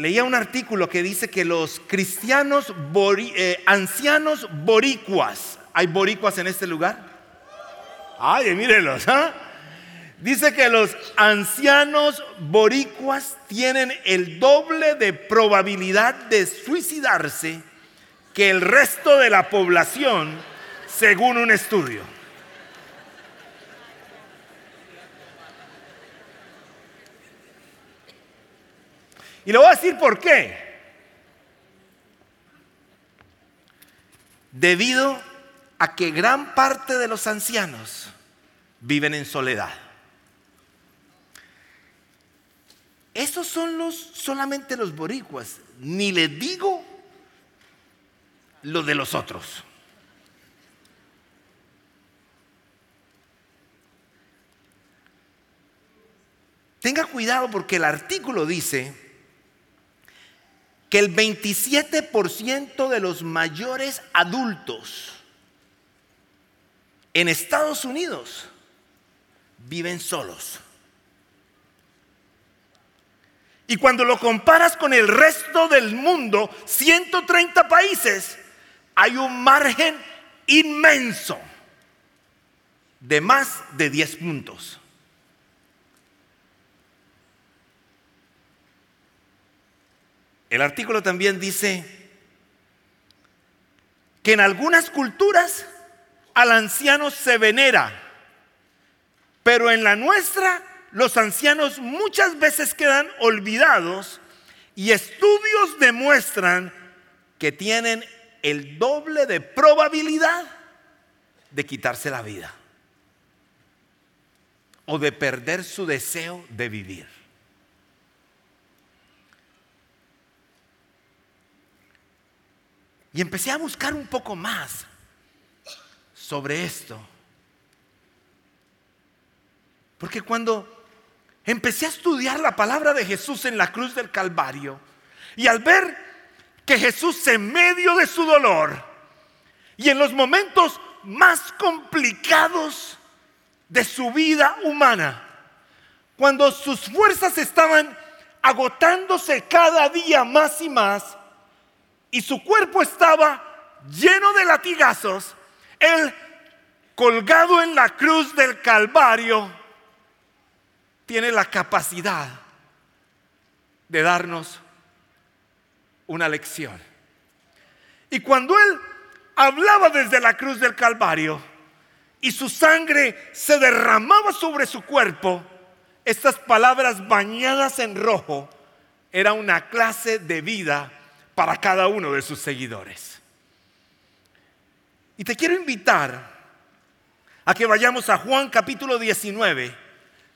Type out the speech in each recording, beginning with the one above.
leía un artículo que dice que los cristianos eh, ancianos boricuas, ¿hay boricuas en este lugar? Ay, mírenlos, ¿ah? Dice que los ancianos boricuas tienen el doble de probabilidad de suicidarse que el resto de la población, según un estudio. Y le voy a decir por qué. Debido a que gran parte de los ancianos viven en soledad. Esos son los solamente los boricuas, ni les digo lo de los otros. Tenga cuidado porque el artículo dice que el 27% de los mayores adultos en Estados Unidos viven solos. Y cuando lo comparas con el resto del mundo, 130 países, hay un margen inmenso de más de 10 puntos. El artículo también dice que en algunas culturas al anciano se venera, pero en la nuestra los ancianos muchas veces quedan olvidados y estudios demuestran que tienen el doble de probabilidad de quitarse la vida o de perder su deseo de vivir. Y empecé a buscar un poco más sobre esto. Porque cuando empecé a estudiar la palabra de Jesús en la cruz del Calvario, y al ver que Jesús en medio de su dolor y en los momentos más complicados de su vida humana, cuando sus fuerzas estaban agotándose cada día más y más, y su cuerpo estaba lleno de latigazos, él colgado en la cruz del Calvario tiene la capacidad de darnos una lección. Y cuando él hablaba desde la cruz del Calvario y su sangre se derramaba sobre su cuerpo, estas palabras bañadas en rojo era una clase de vida para cada uno de sus seguidores. Y te quiero invitar a que vayamos a Juan capítulo 19,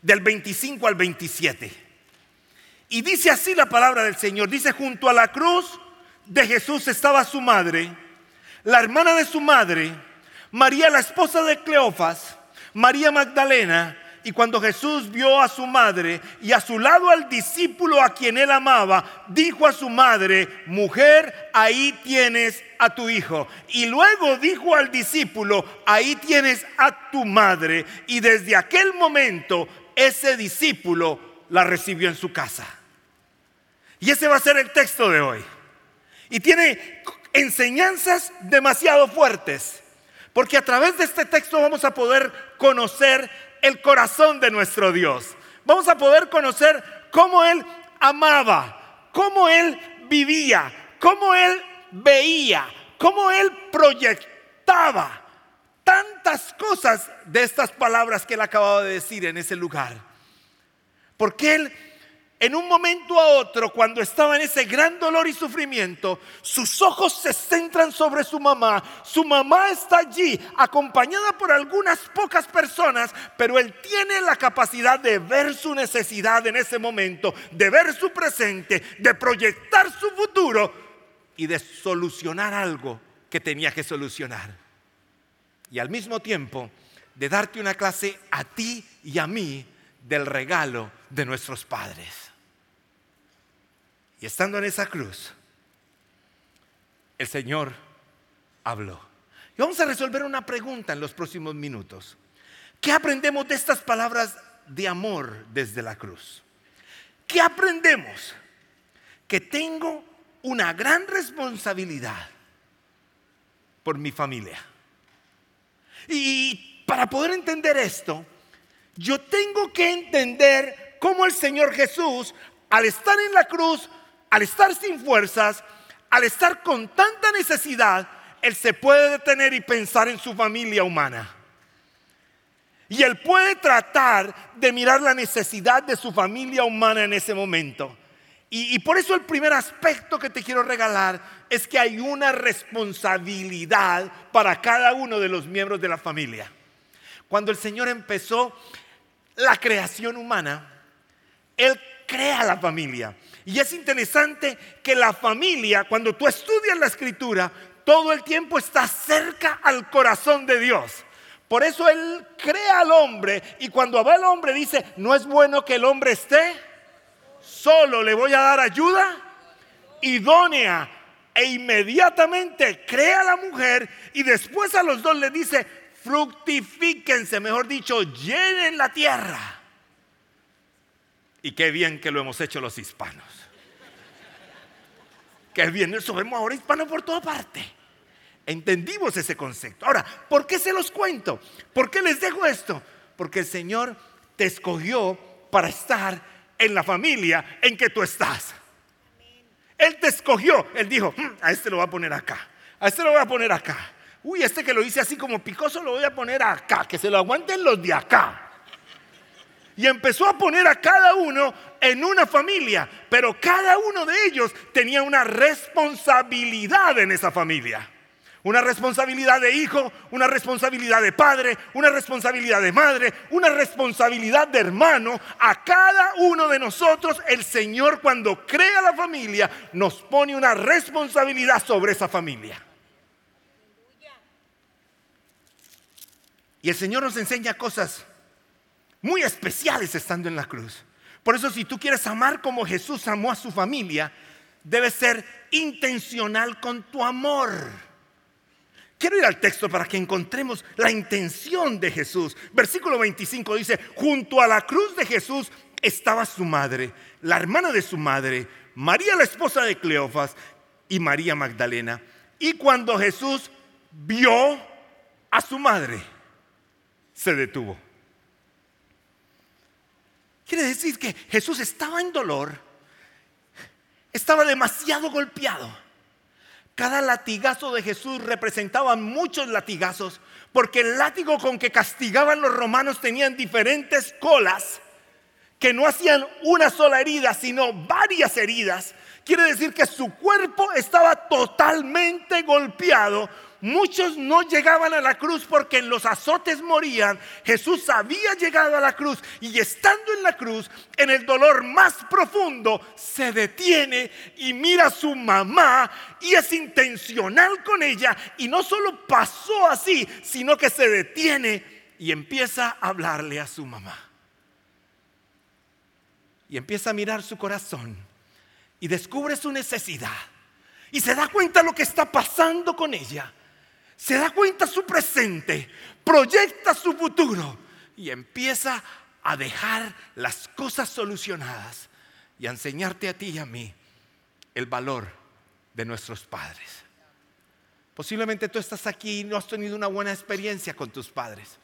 del 25 al 27. Y dice así la palabra del Señor. Dice, junto a la cruz de Jesús estaba su madre, la hermana de su madre, María la esposa de Cleofas, María Magdalena, y cuando Jesús vio a su madre y a su lado al discípulo a quien él amaba, dijo a su madre, mujer, ahí tienes a tu hijo. Y luego dijo al discípulo, ahí tienes a tu madre. Y desde aquel momento ese discípulo la recibió en su casa. Y ese va a ser el texto de hoy. Y tiene enseñanzas demasiado fuertes. Porque a través de este texto vamos a poder conocer el corazón de nuestro Dios. Vamos a poder conocer cómo Él amaba, cómo Él vivía, cómo Él veía, cómo Él proyectaba tantas cosas de estas palabras que Él acababa de decir en ese lugar. Porque Él en un momento a otro, cuando estaba en ese gran dolor y sufrimiento, sus ojos se centran sobre su mamá. Su mamá está allí, acompañada por algunas pocas personas, pero él tiene la capacidad de ver su necesidad en ese momento, de ver su presente, de proyectar su futuro y de solucionar algo que tenía que solucionar. Y al mismo tiempo, de darte una clase a ti y a mí del regalo de nuestros padres. Y estando en esa cruz, el Señor habló. Y vamos a resolver una pregunta en los próximos minutos. ¿Qué aprendemos de estas palabras de amor desde la cruz? ¿Qué aprendemos? que tengo una gran responsabilidad por mi familia. Y para poder entender esto, yo tengo que entender cómo el Señor Jesús, al estar en la cruz, al estar sin fuerzas, al estar con tanta necesidad, Él se puede detener y pensar en su familia humana. Y Él puede tratar de mirar la necesidad de su familia humana en ese momento. Y, por eso el primer aspecto que te quiero regalar es que hay una responsabilidad para cada uno de los miembros de la familia. Cuando el Señor empezó la creación humana, Él crea la familia. Y es interesante que la familia, cuando tú estudias la escritura, todo el tiempo está cerca al corazón de Dios. Por eso Él crea al hombre y cuando ve al hombre dice, no es bueno que el hombre esté solo le voy a dar ayuda idónea. E inmediatamente crea a la mujer y después a los dos le dice, fructifíquense, mejor dicho, llenen la tierra. Y qué bien que lo hemos hecho los hispanos. Qué bien, eso vemos ahora hispanos por toda parte. Entendimos ese concepto. Ahora, ¿por qué se los cuento? ¿Por qué les dejo esto? Porque el Señor te escogió para estar en la familia en que tú estás. Él te escogió. Él dijo, hmm, a este lo voy a poner acá. A este lo voy a poner acá. Uy, este que lo hice así como picoso lo voy a poner acá. Que se lo aguanten los de acá. Y empezó a poner a cada uno en una familia. Pero cada uno de ellos tenía una responsabilidad en esa familia. Una responsabilidad de hijo, una responsabilidad de padre, una responsabilidad de madre, una responsabilidad de hermano. A cada uno de nosotros el Señor cuando crea la familia nos pone una responsabilidad sobre esa familia. Y el Señor nos enseña cosas muy especiales estando en la cruz. Por eso si tú quieres amar como Jesús amó a su familia, debes ser intencional con tu amor. Quiero ir al texto para que encontremos la intención de Jesús. Versículo 25 dice, junto a la cruz de Jesús estaba su madre, la hermana de su madre, María la esposa de Cleofas y María Magdalena. Y cuando Jesús vio a su madre, se detuvo. Quiere decir que Jesús estaba en dolor, estaba demasiado golpeado cada latigazo de Jesús representaba muchos latigazos, porque el látigo con que castigaban los romanos tenían diferentes colas que no hacían una sola herida, sino varias heridas. Quiere decir que su cuerpo estaba totalmente golpeado Muchos no llegaban a la cruz porque en los azotes morían. Jesús había llegado a la cruz y estando en la cruz, en el dolor más profundo, se detiene y mira a su mamá y es intencional con ella. Y no solo pasó así, sino que se detiene y empieza a hablarle a su mamá. Y empieza a mirar su corazón y descubre su necesidad. Y se da cuenta lo que está pasando con ella se da cuenta su presente, proyecta su futuro y empieza a dejar las cosas solucionadas y a enseñarte a ti y a mí el valor de nuestros padres. Posiblemente tú estás aquí y no has tenido una buena experiencia con tus padres.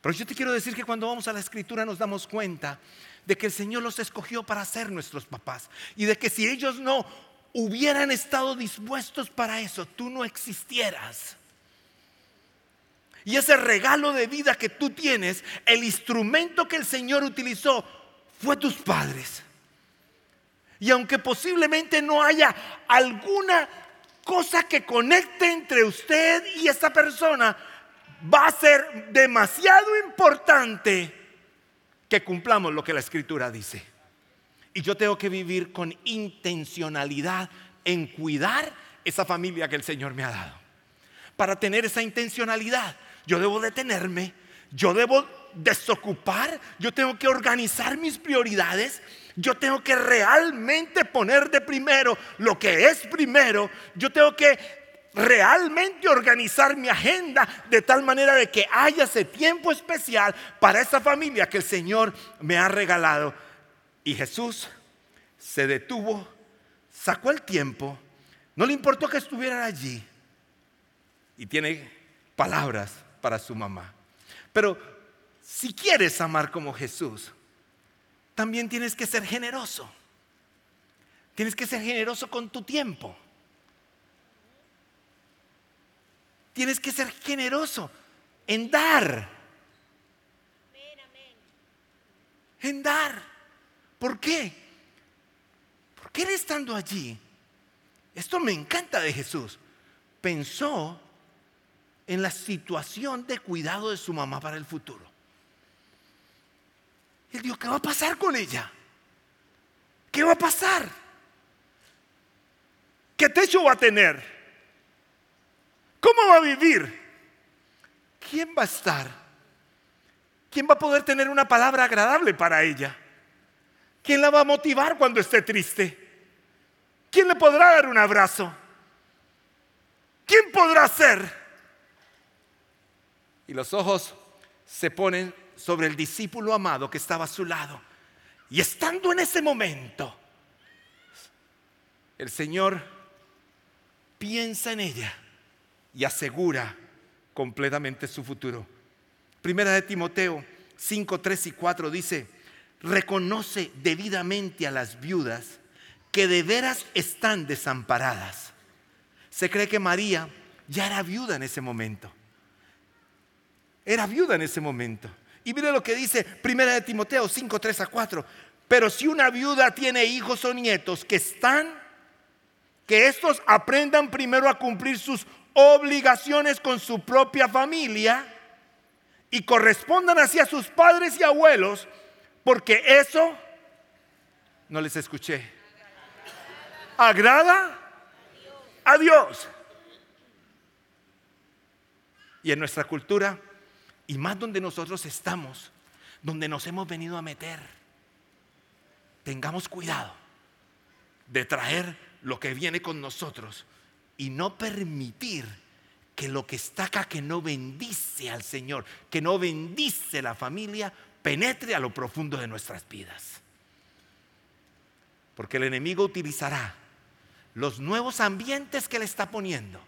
Pero yo te quiero decir que cuando vamos a la escritura nos damos cuenta de que el Señor los escogió para ser nuestros papás y de que si ellos no hubieran estado dispuestos para eso, tú no existieras. Y ese regalo de vida que tú tienes, el instrumento que el Señor utilizó, fue tus padres. Y aunque posiblemente no haya alguna cosa que conecte entre usted y esa persona, va a ser demasiado importante que cumplamos lo que la escritura dice. Y yo tengo que vivir con intencionalidad en cuidar esa familia que el Señor me ha dado. Para tener esa intencionalidad, yo debo detenerme, yo debo desocupar, yo tengo que organizar mis prioridades, yo tengo que realmente poner de primero lo que es primero, yo tengo que realmente organizar mi agenda de tal manera de que haya ese tiempo especial para esa familia que el Señor me ha regalado. Y Jesús se detuvo, sacó el tiempo, no le importó que estuvieran allí y tiene palabras para su mamá. Pero si quieres amar como Jesús, también tienes que ser generoso. Tienes que ser generoso con tu tiempo. Tienes que ser generoso en dar. En dar. ¿Por qué? Porque él estando allí, esto me encanta de Jesús, pensó en la situación de cuidado de su mamá para el futuro. Él dijo, ¿qué va a pasar con ella? ¿Qué va a pasar? ¿Qué techo va a tener? ¿Cómo va a vivir? ¿Quién va a estar? ¿Quién va a poder tener una palabra agradable para ella? ¿Quién la va a motivar cuando esté triste? ¿Quién le podrá dar un abrazo? ¿Quién podrá ser? Y los ojos se ponen sobre el discípulo amado que estaba a su lado. Y estando en ese momento, el Señor piensa en ella y asegura completamente su futuro. Primera de Timoteo 5, 3 y 4 dice, reconoce debidamente a las viudas que de veras están desamparadas. Se cree que María ya era viuda en ese momento. Era viuda en ese momento. Y mire lo que dice Primera de Timoteo 5, 3 a 4. Pero si una viuda tiene hijos o nietos que están, que estos aprendan primero a cumplir sus obligaciones con su propia familia y correspondan así a sus padres y abuelos, porque eso, no les escuché, agrada a Dios. Y en nuestra cultura y más donde nosotros estamos, donde nos hemos venido a meter. Tengamos cuidado de traer lo que viene con nosotros y no permitir que lo que está acá, que no bendice al Señor, que no bendice la familia, penetre a lo profundo de nuestras vidas. Porque el enemigo utilizará los nuevos ambientes que le está poniendo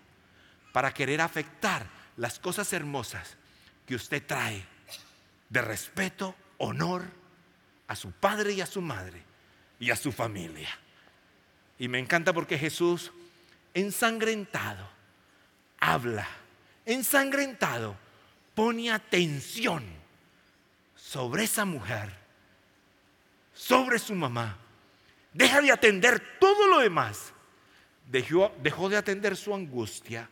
para querer afectar las cosas hermosas que usted trae de respeto, honor a su padre y a su madre y a su familia. Y me encanta porque Jesús, ensangrentado, habla, ensangrentado, pone atención sobre esa mujer, sobre su mamá. Deja de atender todo lo demás. Dejó, dejó de atender su angustia,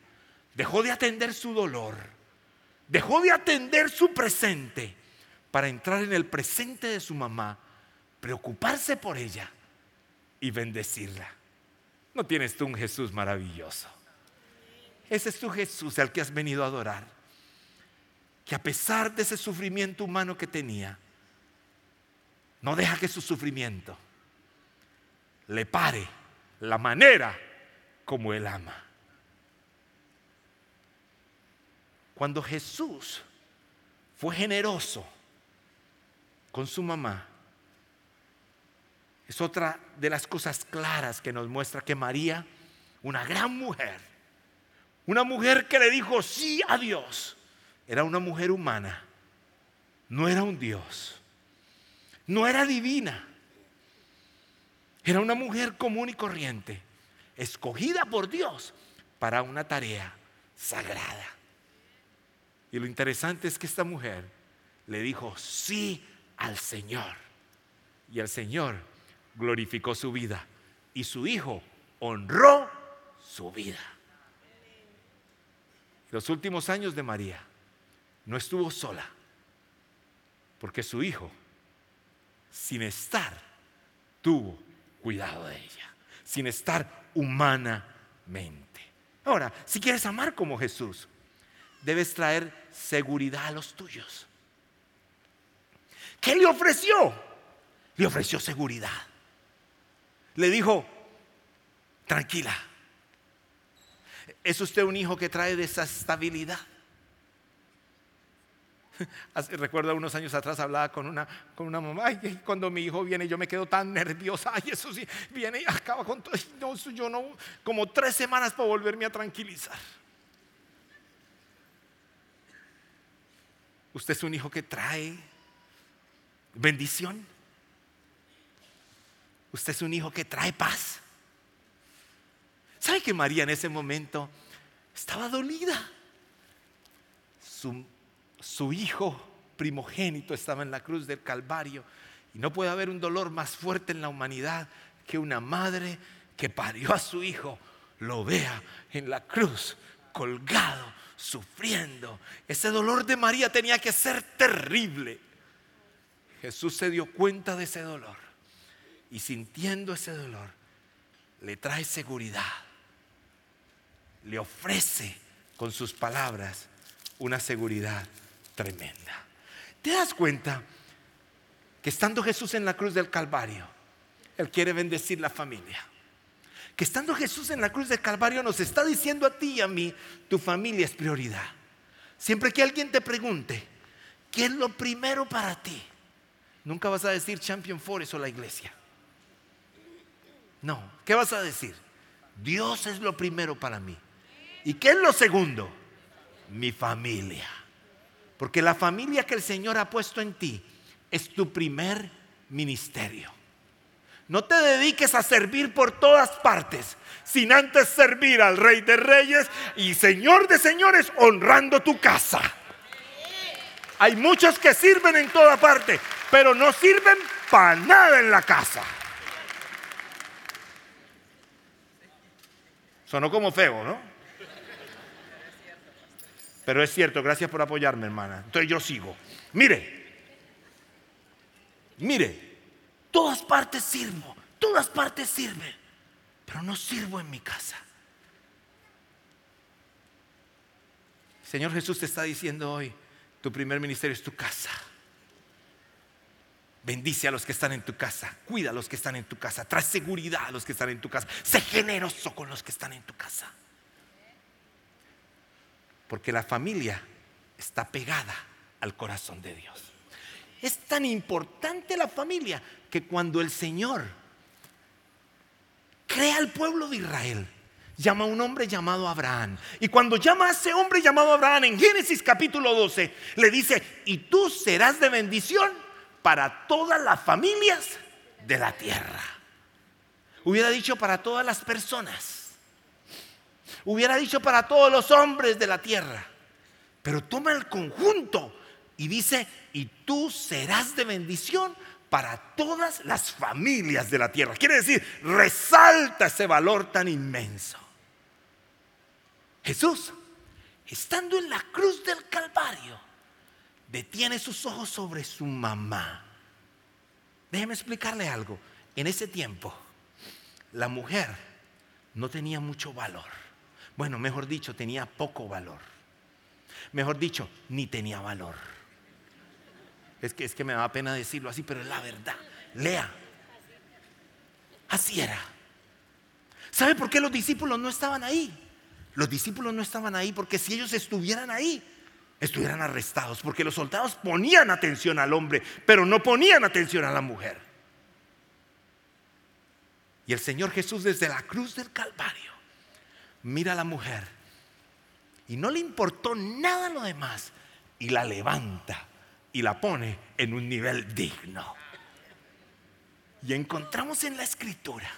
dejó de atender su dolor Dejó de atender su presente para entrar en el presente de su mamá, preocuparse por ella y bendecirla. ¿No tienes tú un Jesús maravilloso? Ese es tu Jesús al que has venido a adorar. Que a pesar de ese sufrimiento humano que tenía, no deja que su sufrimiento le pare la manera como él ama. Cuando Jesús fue generoso con su mamá, es otra de las cosas claras que nos muestra que María, una gran mujer, una mujer que le dijo sí a Dios, era una mujer humana, no era un Dios, no era divina, era una mujer común y corriente, escogida por Dios para una tarea sagrada. Y lo interesante es que esta mujer le dijo sí al Señor. Y el Señor glorificó su vida. Y su hijo honró su vida. Los últimos años de María no estuvo sola. Porque su hijo, sin estar, tuvo cuidado de ella. Sin estar humanamente. Ahora, si quieres amar como Jesús, debes traer seguridad a los tuyos. ¿Qué le ofreció? Le ofreció seguridad. Le dijo, tranquila, ¿es usted un hijo que trae desestabilidad? Recuerdo unos años atrás hablaba con una, con una mamá, y cuando mi hijo viene yo me quedo tan nerviosa, ay, eso sí, viene y acaba con todo, no, yo no, como tres semanas para volverme a tranquilizar. Usted es un hijo que trae bendición. Usted es un hijo que trae paz. ¿Sabe que María en ese momento estaba dolida? Su, su, hijo primogénito estaba en la cruz del Calvario y no puede haber un dolor más fuerte en la humanidad que una madre que parió a su hijo lo vea en la cruz colgado, sufriendo. Ese dolor de María tenía que ser terrible. Jesús se dio cuenta de ese dolor y sintiendo ese dolor, le trae seguridad, le ofrece con sus palabras una seguridad tremenda. ¿Te das cuenta que estando Jesús en la cruz del Calvario, Él quiere bendecir la familia? Que estando Jesús en la cruz del Calvario nos está diciendo a ti y a mí, tu familia es prioridad. Siempre que alguien te pregunte, ¿qué es lo primero para ti? Nunca vas a decir Champion Forest o la iglesia. No, ¿qué vas a decir? Dios es lo primero para mí. ¿Y qué es lo segundo? Mi familia. Porque la familia que el Señor ha puesto en ti es tu primer ministerio. No te dediques a servir por todas partes, sin antes servir al Rey de Reyes y Señor de Señores, honrando tu casa. Hay muchos que sirven en toda parte, pero no sirven para nada en la casa. Sonó como feo, ¿no? Pero es cierto, gracias por apoyarme, hermana. Entonces yo sigo. Mire, mire, todas partes sirvo, todas partes sirven, pero no sirvo en mi casa. Señor Jesús te está diciendo hoy, tu primer ministerio es tu casa. Bendice a los que están en tu casa, cuida a los que están en tu casa, trae seguridad a los que están en tu casa, sé generoso con los que están en tu casa. Porque la familia está pegada al corazón de Dios. Es tan importante la familia que cuando el Señor crea el pueblo de Israel, llama a un hombre llamado Abraham. Y cuando llama a ese hombre llamado Abraham en Génesis capítulo 12, le dice, y tú serás de bendición para todas las familias de la tierra. Hubiera dicho para todas las personas. Hubiera dicho para todos los hombres de la tierra. Pero toma el conjunto y dice, y tú serás de bendición para todas las familias de la tierra. Quiere decir, resalta ese valor tan inmenso. Jesús, estando en la cruz del Calvario, detiene sus ojos sobre su mamá. Déjeme explicarle algo. En ese tiempo, la mujer no tenía mucho valor. Bueno, mejor dicho, tenía poco valor. Mejor dicho, ni tenía valor. Es que, es que me da pena decirlo así, pero es la verdad. Lea. Así era. ¿Sabe por qué los discípulos no estaban ahí? Los discípulos no estaban ahí porque si ellos estuvieran ahí, estuvieran arrestados, porque los soldados ponían atención al hombre, pero no ponían atención a la mujer. Y el Señor Jesús desde la cruz del Calvario mira a la mujer y no le importó nada lo demás y la levanta y la pone en un nivel digno. Y encontramos en la escritura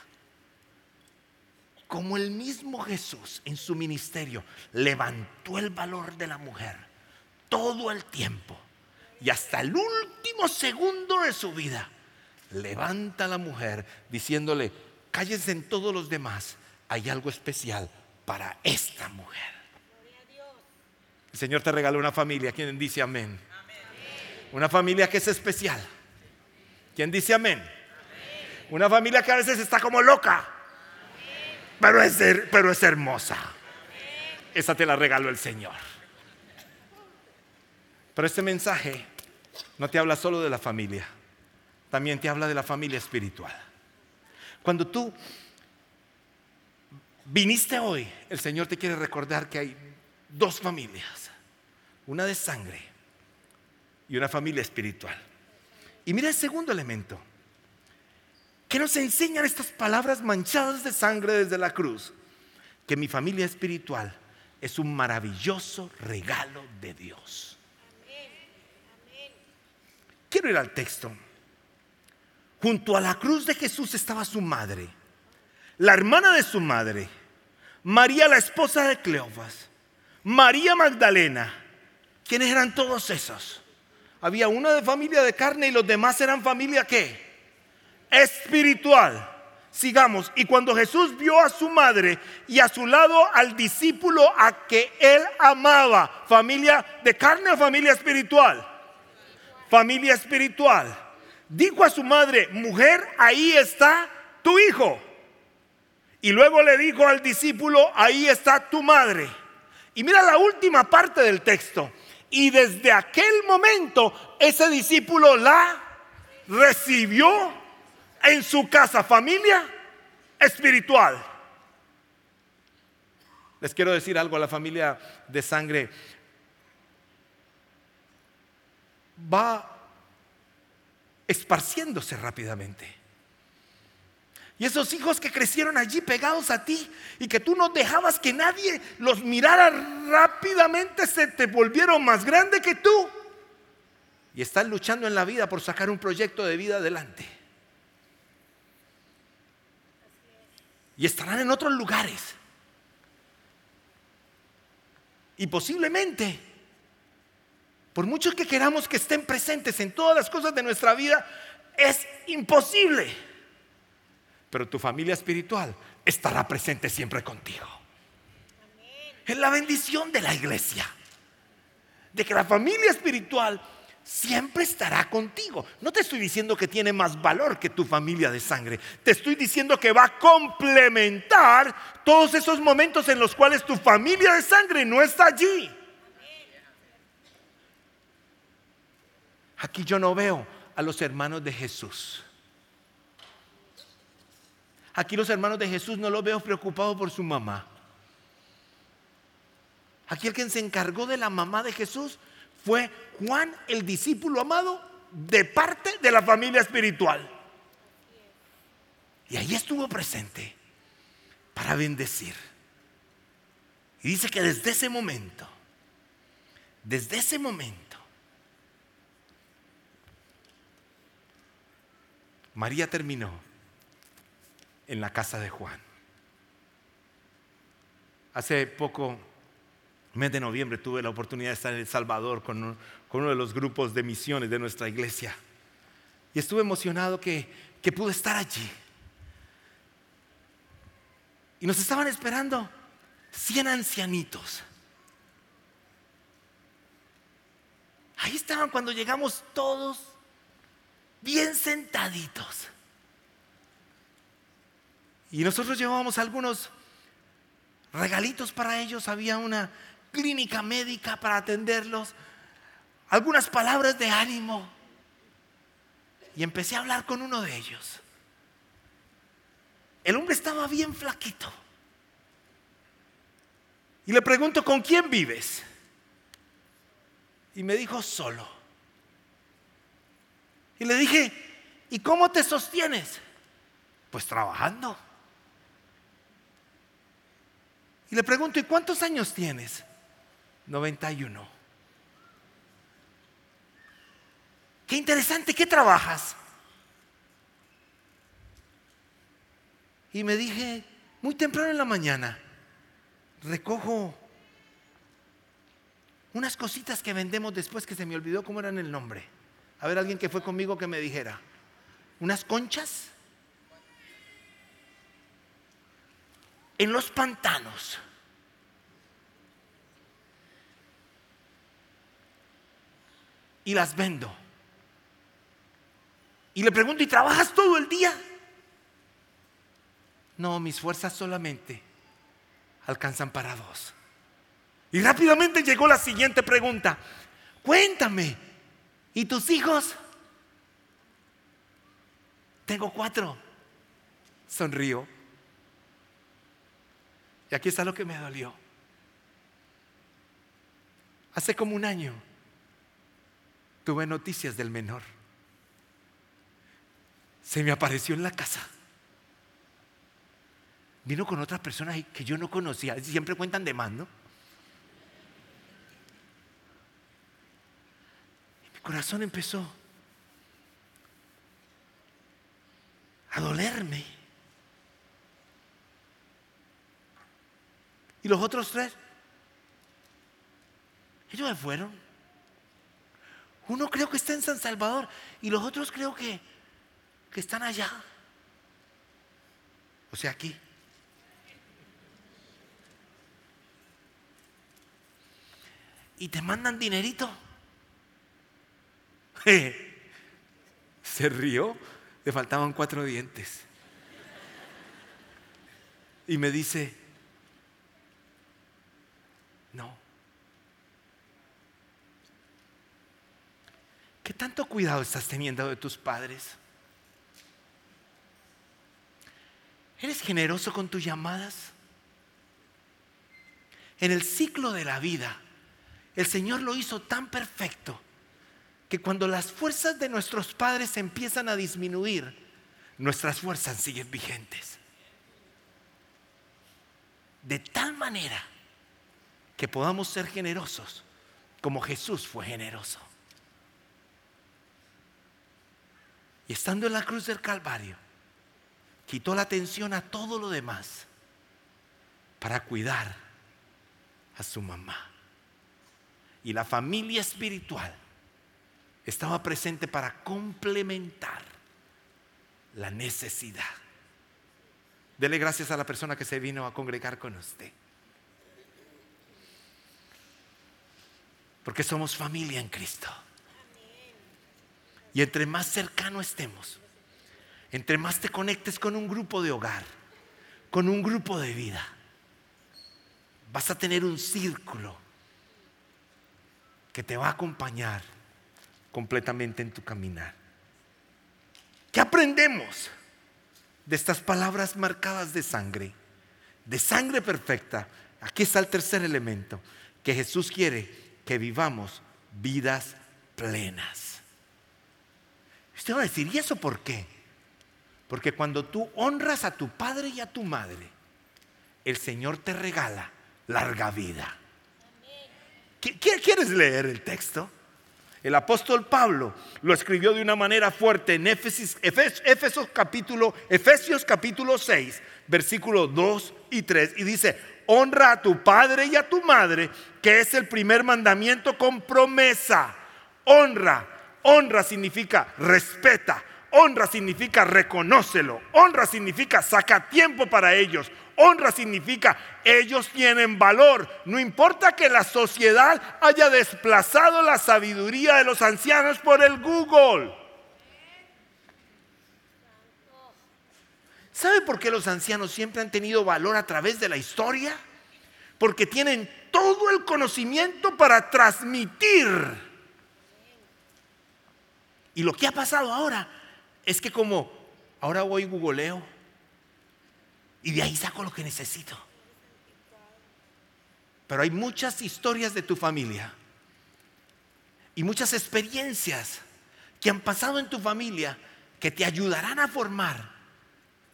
como el mismo Jesús en su ministerio levantó el valor de la mujer todo el tiempo y hasta el último segundo de su vida, levanta a la mujer diciéndole, cállense en todos los demás, hay algo especial para esta mujer. El Señor te regaló una familia, ¿quién dice amén? Una familia que es especial. ¿Quién dice amén? Una familia que a veces está como loca pero es, pero es hermosa. Esa te la regaló el Señor. Pero este mensaje no te habla solo de la familia, también te habla de la familia espiritual. Cuando tú viniste hoy, el Señor te quiere recordar que hay dos familias, una de sangre y una familia espiritual. Y mira el segundo elemento. ¿Qué nos enseñan estas palabras manchadas de sangre desde la cruz? Que mi familia espiritual es un maravilloso regalo de Dios. Quiero ir al texto. Junto a la cruz de Jesús estaba su madre, la hermana de su madre, María la esposa de Cleofas, María Magdalena. ¿Quiénes eran todos esos? Había una de familia de carne y los demás eran familia qué? Espiritual. Sigamos. Y cuando Jesús vio a su madre y a su lado al discípulo a que él amaba, familia de carne o familia espiritual, familia espiritual, dijo a su madre, mujer, ahí está tu hijo. Y luego le dijo al discípulo, ahí está tu madre. Y mira la última parte del texto. Y desde aquel momento ese discípulo la recibió en su casa, familia espiritual. Les quiero decir algo a la familia de sangre. Va esparciéndose rápidamente. Y esos hijos que crecieron allí pegados a ti y que tú no dejabas que nadie los mirara rápidamente, se te volvieron más grandes que tú. Y están luchando en la vida por sacar un proyecto de vida adelante. Y estarán en otros lugares. Y posiblemente, por mucho que queramos que estén presentes en todas las cosas de nuestra vida, es imposible pero tu familia espiritual estará presente siempre contigo. Es la bendición de la iglesia, de que la familia espiritual siempre estará contigo. No te estoy diciendo que tiene más valor que tu familia de sangre. Te estoy diciendo que va a complementar todos esos momentos en los cuales tu familia de sangre no está allí. Aquí yo no veo a los hermanos de Jesús. Aquí los hermanos de Jesús no los veo preocupados por su mamá. Aquí el quien se encargó de la mamá de Jesús fue Juan, el discípulo amado, de parte de la familia espiritual. Y ahí estuvo presente para bendecir. Y dice que desde ese momento, desde ese momento, María terminó en la casa de Juan. Hace poco, mes de noviembre, tuve la oportunidad de estar en El Salvador con, uno de los grupos de misiones de nuestra iglesia. Y estuve emocionado que, que pude estar allí. Y nos estaban esperando 100 ancianitos. Ahí estaban cuando llegamos todos bien sentaditos. Y nosotros llevábamos algunos regalitos para ellos, había una clínica médica para atenderlos, algunas palabras de ánimo. Y empecé a hablar con uno de ellos. El hombre estaba bien flaquito. Y le pregunto, ¿con quién vives? Y me dijo, solo. Y le dije, ¿y cómo te sostienes? Pues trabajando. Y le pregunto, ¿y cuántos años tienes? 91. Qué interesante, ¿qué trabajas? Y me dije, muy temprano en la mañana, recojo unas cositas que vendemos después que se me olvidó cómo eran el nombre. A ver, alguien que fue conmigo que me dijera, unas conchas en los pantanos. Y las vendo. Y le pregunto, ¿y trabajas todo el día? No, mis fuerzas solamente alcanzan para dos. Y rápidamente llegó la siguiente pregunta. Cuéntame, ¿y tus hijos? Tengo cuatro. Sonrío. Y aquí está lo que me dolió. Hace como un año tuve noticias del menor. Se me apareció en la casa. Vino con otras personas que yo no conocía. Siempre cuentan de más, ¿no? mi corazón empezó a dolerme. ¿Y los otros tres? Ellos se fueron. Uno creo que está en San Salvador y los otros creo que, que están allá. O sea, aquí. Y te mandan dinerito. Se rió, le faltaban cuatro dientes. Y me dice, no. ¿Qué tanto cuidado estás teniendo de tus padres? ¿Eres generoso con tus llamadas? En el ciclo de la vida, el Señor lo hizo tan perfecto que cuando las fuerzas de nuestros padres empiezan a disminuir, nuestras fuerzas siguen vigentes. De tal manera que podamos ser generosos como Jesús fue generoso. Y estando en la cruz del Calvario, quitó la atención a todo lo demás para cuidar a su mamá. Y la familia espiritual estaba presente para complementar la necesidad. Dele gracias a la persona que se vino a congregar con usted. Porque somos familia en Cristo. Y entre más cercano estemos, entre más te conectes con un grupo de hogar, con un grupo de vida, vas a tener un círculo que te va a acompañar completamente en tu caminar. ¿Qué aprendemos de estas palabras marcadas de sangre? De sangre perfecta. Aquí está el tercer elemento, que Jesús quiere que vivamos vidas plenas. Usted va a decir, ¿y eso por qué? Porque cuando tú honras a tu padre y a tu madre, el Señor te regala larga vida. ¿Quieres leer el texto? El apóstol Pablo lo escribió de una manera fuerte en Efesios, capítulo, Efesios capítulo 6, versículos 2 y 3, y dice, honra a tu padre y a tu madre, que es el primer mandamiento con promesa. Honra, honra significa respeta, honra significa reconócelo, honra significa saca tiempo para ellos, honra significa ellos tienen valor. No importa que la sociedad haya desplazado la sabiduría de los ancianos por el Google. ¿Sabe por qué los ancianos siempre han tenido valor a través de la historia? Porque tienen todo el conocimiento para transmitir. Y lo que ha pasado ahora es que como ahora voy y googleo y de ahí saco lo que necesito. Pero hay muchas historias de tu familia y muchas experiencias que han pasado en tu familia que te ayudarán a formar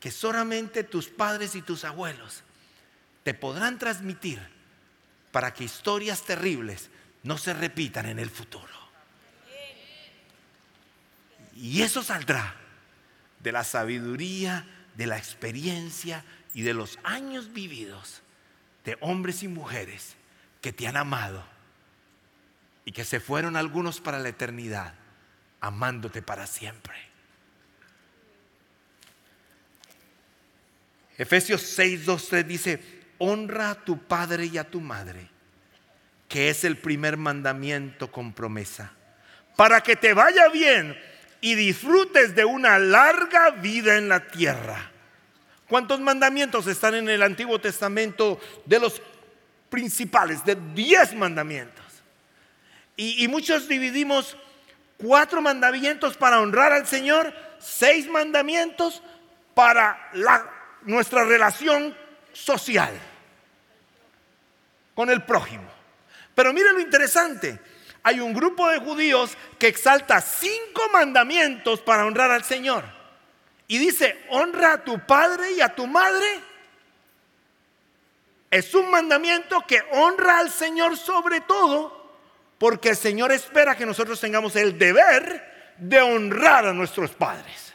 que solamente tus padres y tus abuelos te podrán transmitir para que historias terribles no se repitan en el futuro. Y eso saldrá de la sabiduría, de la experiencia y de los años vividos de hombres y mujeres que te han amado y que se fueron algunos para la eternidad, amándote para siempre. Efesios 6, 2, 3 dice, honra a tu padre y a tu madre, que es el primer mandamiento con promesa, para que te vaya bien y disfrutes de una larga vida en la tierra. ¿Cuántos mandamientos están en el Antiguo Testamento de los principales? De diez mandamientos. Y, muchos dividimos cuatro mandamientos para honrar al Señor, seis mandamientos para nuestra relación social con el prójimo. Pero miren lo interesante, hay un grupo de judíos que exalta cinco mandamientos para honrar al Señor. Y dice, honra a tu padre y a tu madre. Es un mandamiento que honra al Señor sobre todo, porque el Señor espera que nosotros tengamos el deber de honrar a nuestros padres.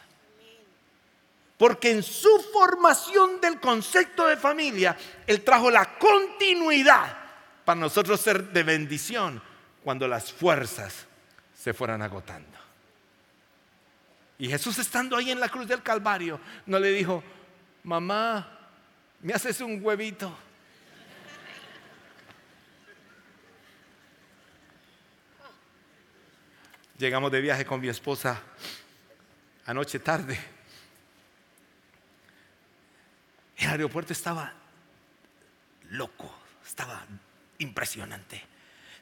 Porque en su formación del concepto de familia, Él trajo la continuidad para nosotros ser de bendición cuando las fuerzas se fueran agotando. Y Jesús estando ahí en la cruz del Calvario, no le dijo, mamá, ¿me haces un huevito? Llegamos de viaje con mi esposa anoche tarde. El aeropuerto estaba loco, estaba impresionante.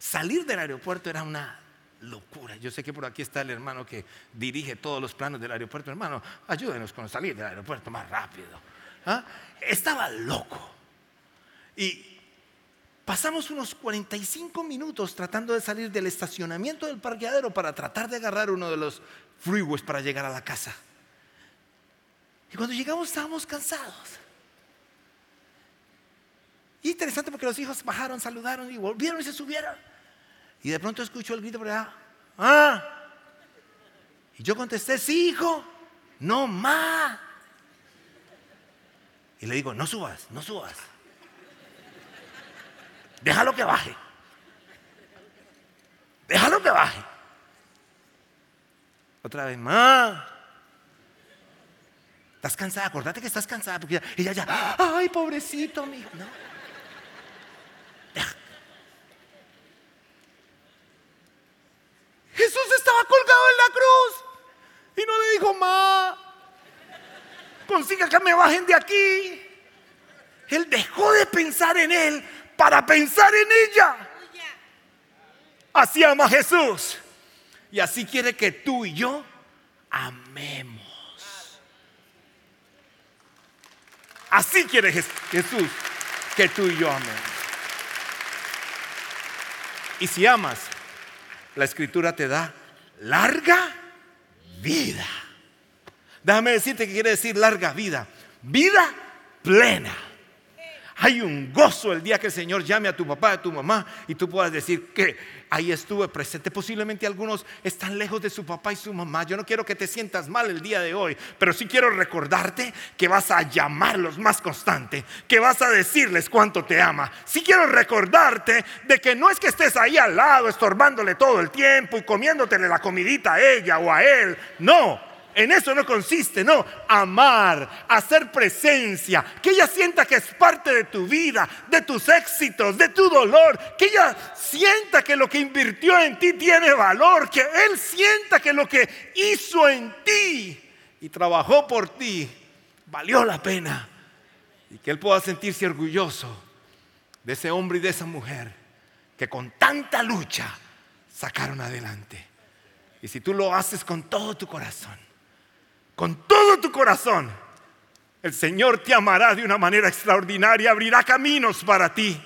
Salir del aeropuerto era una locura. Yo sé que por aquí está el hermano que dirige todos los planos del aeropuerto. Hermano, ayúdenos con salir del aeropuerto más rápido. ¿Ah? Estaba loco. Y pasamos unos 45 minutos tratando de salir del estacionamiento del parqueadero para tratar de agarrar uno de los freeways para llegar a la casa. Y cuando llegamos estábamos cansados. Y interesante porque los hijos bajaron, saludaron y volvieron y se subieron. Y de pronto escucho el grito por allá. ¡Ah! Y yo contesté, sí, hijo, no más. Y le digo, no subas, no subas. Déjalo que baje. Déjalo que baje. Otra vez, más. ¿Estás cansada? Acordate que estás cansada. Porque ella ya, ay, pobrecito, mi hijo. No. Jesús estaba colgado en la cruz y no le dijo, ma, consiga que me bajen de aquí. Él dejó de pensar en él para pensar en ella. Así ama Jesús. Y así quiere que tú y yo amemos. Así quiere Jesús que tú y yo amemos. Y si amas, la escritura te da larga vida. Déjame decirte que quiere decir larga vida. Vida plena. Hay un gozo el día que el Señor llame a tu papá, a tu mamá y tú puedas decir que ahí estuve presente. Posiblemente algunos están lejos de su papá y su mamá. Yo no quiero que te sientas mal el día de hoy, pero sí quiero recordarte que vas a llamarlos más constante, que vas a decirles cuánto te ama. Sí quiero recordarte de que no es que estés ahí al lado estorbándole todo el tiempo y comiéndotele la comidita a ella o a él. No, en eso no consiste, no, amar, hacer presencia, que ella sienta que es parte de tu vida, de tus éxitos, de tu dolor, que ella sienta que lo que invirtió en ti tiene valor, que él sienta que lo que hizo en ti y trabajó por ti valió la pena. Y que él pueda sentirse orgulloso de ese hombre y de esa mujer que con tanta lucha sacaron adelante. Y si tú lo haces con todo tu corazón, con todo tu corazón, el Señor te amará de una manera extraordinaria, abrirá caminos para ti.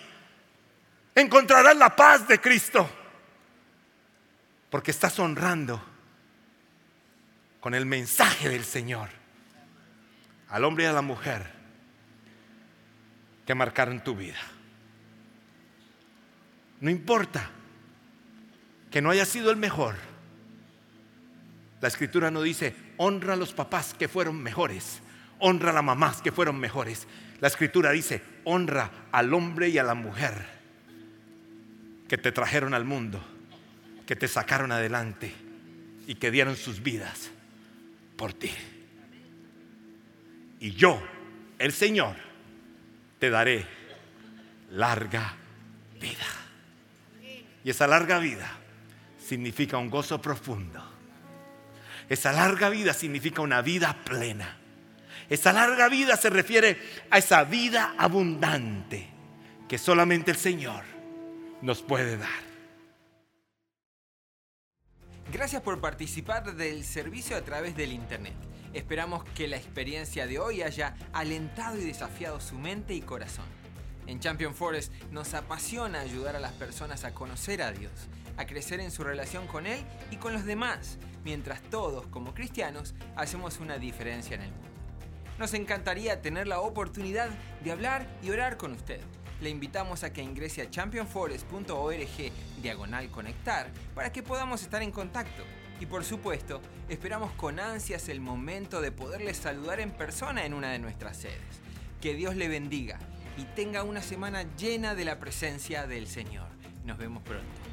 Encontrarás la paz de Cristo, porque estás honrando con el mensaje del Señor al hombre y a la mujer que marcaron tu vida. No importa que no haya sido el mejor. La escritura no dice, honra a los papás que fueron mejores, honra a las mamás que fueron mejores. La escritura dice, honra al hombre y a la mujer que te trajeron al mundo, que te sacaron adelante y que dieron sus vidas por ti. Y yo, el Señor, te daré larga vida. Y esa larga vida significa un gozo profundo esa larga vida significa una vida plena. Esa larga vida se refiere a esa vida abundante que solamente el Señor nos puede dar. Gracias por participar del servicio a través del Internet. Esperamos que la experiencia de hoy haya alentado y desafiado su mente y corazón. En Champion Forest nos apasiona ayudar a las personas a conocer a Dios a crecer en su relación con Él y con los demás, mientras todos, como cristianos, hacemos una diferencia en el mundo. Nos encantaría tener la oportunidad de hablar y orar con usted. Le invitamos a que ingrese a championforest.org diagonal conectar para que podamos estar en contacto. Y por supuesto, esperamos con ansias el momento de poderle saludar en persona en una de nuestras sedes. Que Dios le bendiga y tenga una semana llena de la presencia del Señor. Nos vemos pronto.